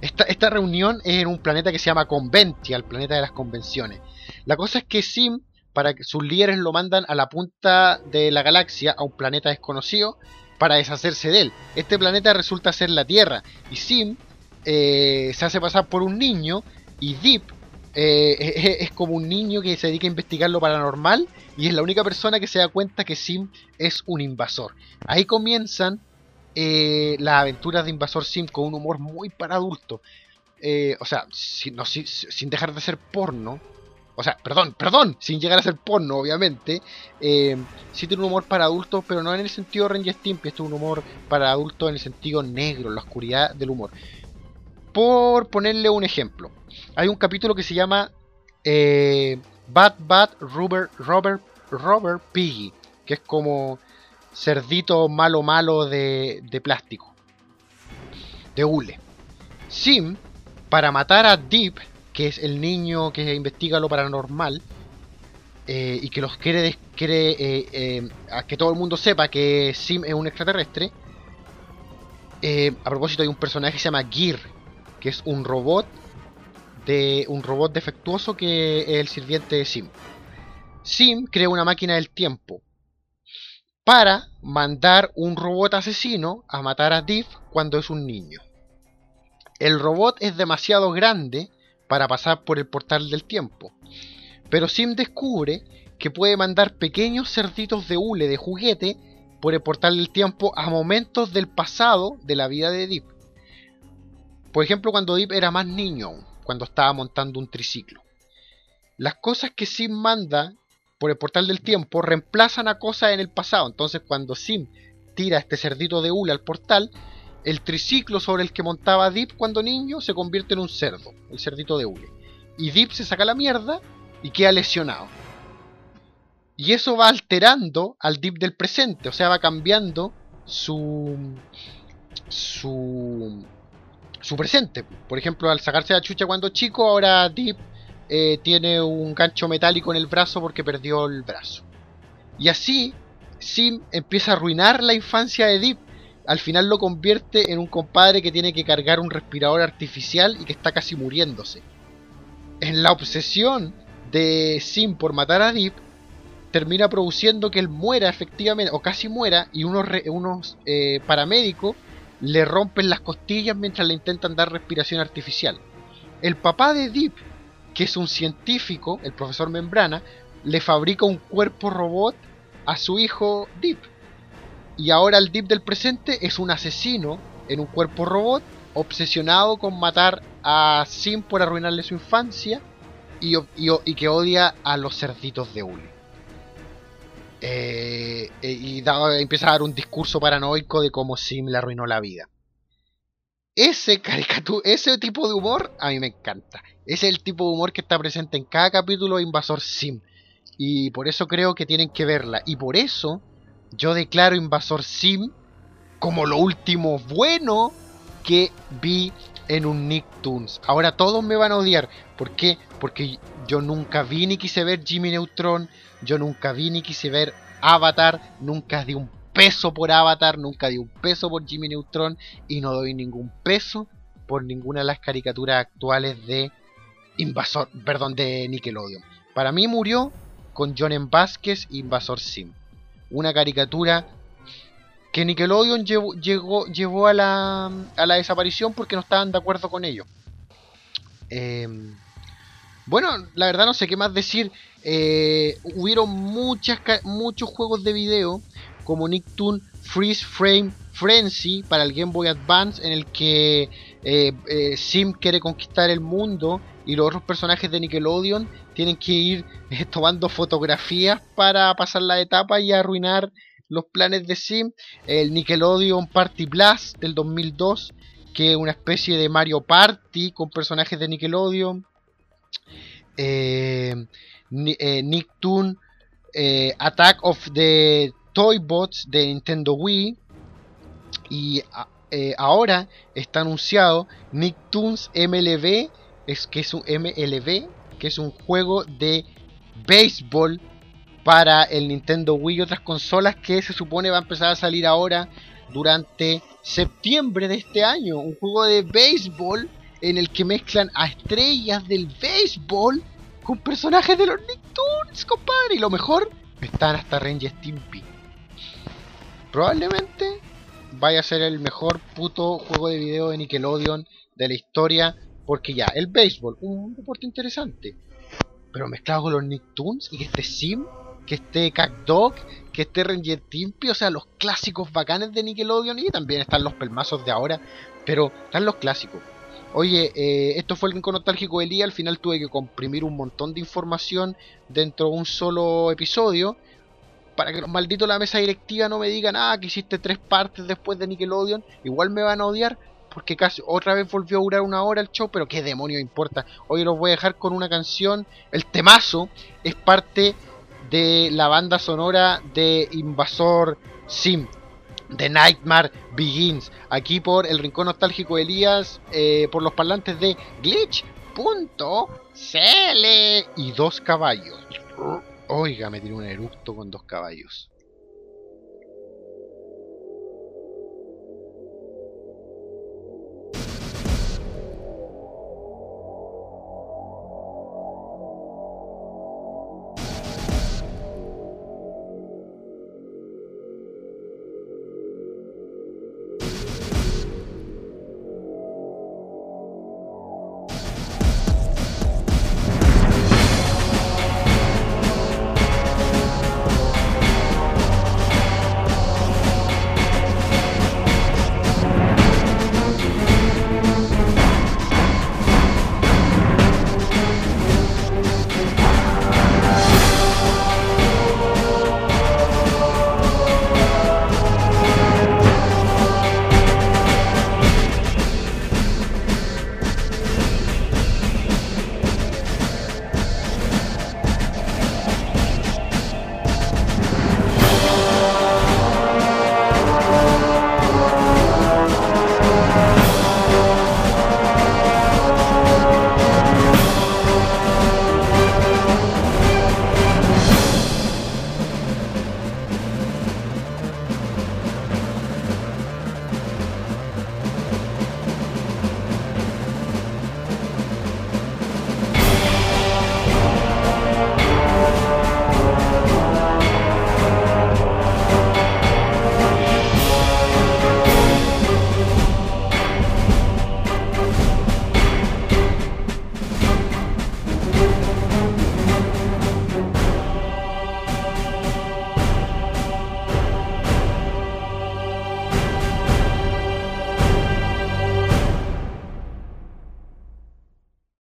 Esta, reunión es en un planeta que se llama Conventia, el planeta de las convenciones. La cosa es que Sim, para que sus líderes lo mandan a la punta de la galaxia, a un planeta desconocido, para deshacerse de él. Este planeta resulta ser la Tierra, y Sim eh, se hace pasar por un niño, y Deep eh, es, es como un niño que se dedica a investigar lo paranormal, y es la única persona que se da cuenta que Sim es un invasor. Ahí comienzan eh, las aventuras de Invasor Sim con un humor muy para adulto. Eh, o sea, sin, no, dejar de ser porno. O sea, perdón, perdón, sin llegar a ser porno, obviamente. Eh, sí tiene un humor para adultos, pero no en el sentido y Stimpy. Es un humor para adultos en el sentido negro, la oscuridad del humor. Por ponerle un ejemplo, hay un capítulo que se llama eh, Bad Bad Rubber, Robert, Robert Piggy, que es como cerdito malo malo de, plástico, de hule. Sim, para matar a Deep, que es el niño que investiga lo paranormal, eh, y que los quiere, quiere eh, eh, a que todo el mundo sepa que Sim es un extraterrestre. a propósito, hay un personaje que se llama Gear, que es un robot de un robot defectuoso que es el sirviente de Sim. Sim crea una máquina del tiempo para mandar un robot asesino a matar a Deep cuando es un niño. El robot es demasiado grande para pasar por el portal del tiempo, pero Sim descubre que puede mandar pequeños cerditos de hule de juguete por el portal del tiempo a momentos del pasado de la vida de Deep. Por ejemplo, cuando Deep era más niño, cuando estaba montando un triciclo. Las cosas que Sim manda por el portal del tiempo reemplazan a cosas en el pasado. Entonces, cuando Sim tira este cerdito de hule al portal, el triciclo sobre el que montaba Deep cuando niño se convierte en un cerdo, el cerdito de hule. Y Deep se saca la mierda y queda lesionado. Y eso va alterando al Deep del presente, o sea, va cambiando su su su presente. Por ejemplo, al sacarse la chucha cuando chico, ahora Deep eh, tiene un gancho metálico en el brazo porque perdió el brazo. Y así, Sim empieza a arruinar la infancia de Deep. Al final lo convierte en un compadre que tiene que cargar un respirador artificial y que está casi muriéndose. En la obsesión de Sim por matar a Deep, termina produciendo que él muera efectivamente, o casi muera, y unos, unos eh, paramédicos le rompen las costillas mientras le intentan dar respiración artificial. El papá de Deep, que es un científico, el profesor Membrana, le fabrica un cuerpo robot a su hijo Deep. Y ahora el Deep del presente es un asesino en un cuerpo robot, obsesionado con matar a Sim por arruinarle su infancia y, que odia a los cerditos de Uli. Eh, eh, y da- empieza a dar un discurso paranoico de cómo Sim le arruinó la vida. Ese caricatu- ese tipo de humor a mí me encanta. Es el tipo de humor que está presente en cada capítulo de Invasor Sim. Y por eso creo que tienen que verla. Y por eso yo declaro Invasor Sim como lo último bueno que vi en un Nicktoons. Ahora todos me van a odiar. ¿Por qué? Porque yo nunca vi ni quise ver Jimmy Neutron. Yo nunca vi ni quise ver Avatar. Nunca di un peso por Avatar. Nunca di un peso por Jimmy Neutron. Y no doy ningún peso por ninguna de las caricaturas actuales de Invasor, perdón, de Nickelodeon. Para mí murió con John M. Vázquez Invasor Sim. Una caricatura que Nickelodeon llevó, llegó- llevó a, la, a la desaparición porque no estaban de acuerdo con ello. Eh, bueno, la verdad no sé qué más decir. Eh, hubieron muchos juegos de video como Nicktoon Freeze Frame Frenzy para el Game Boy Advance en el que eh, eh, Sim quiere conquistar el mundo y los otros personajes de Nickelodeon tienen que ir eh, tomando fotografías para pasar la etapa y arruinar los planes de Sim. El Nickelodeon Party Blast del 2002, que es una especie de Mario Party con personajes de Nickelodeon. Ni- Nicktoon Attack of the Toy Bots de Nintendo Wii. Y eh, ahora está anunciado Nicktoons MLB, es que es un MLB, que es un juego de béisbol para el Nintendo Wii y otras consolas que se supone va a empezar a salir ahora durante septiembre de este año. Un juego de béisbol en el que mezclan a estrellas del béisbol con personajes de los Nicktoons, compadre. Y lo mejor, están hasta Ranger Stimpy. Probablemente vaya a ser el mejor puto juego de video de Nickelodeon de la historia. Porque ya, el béisbol, un deporte interesante. Pero mezclado con los Nicktoons y que esté Sim, que esté Dog, que esté Ranger Stimpy, o sea, los clásicos bacanes de Nickelodeon. Y también están los pelmazos de ahora, pero están los clásicos. Oye, eh, esto fue el rincón nostálgico del día. Al final tuve que comprimir un montón de información dentro de un solo episodio. Para que los malditos de la mesa directiva no me digan, ah, que hiciste tres partes después de Nickelodeon. Igual me van a odiar porque casi otra vez volvió a durar una hora el show, pero qué demonio importa. Hoy los voy a dejar con una canción. El temazo es parte de la banda sonora de Invasor Sim. The Nightmare Begins. Aquí por el Rincón Nostálgico de Elías, eh, por los parlantes de glitch.cl y dos caballos. Oiga, me tiré un eructo con dos caballos.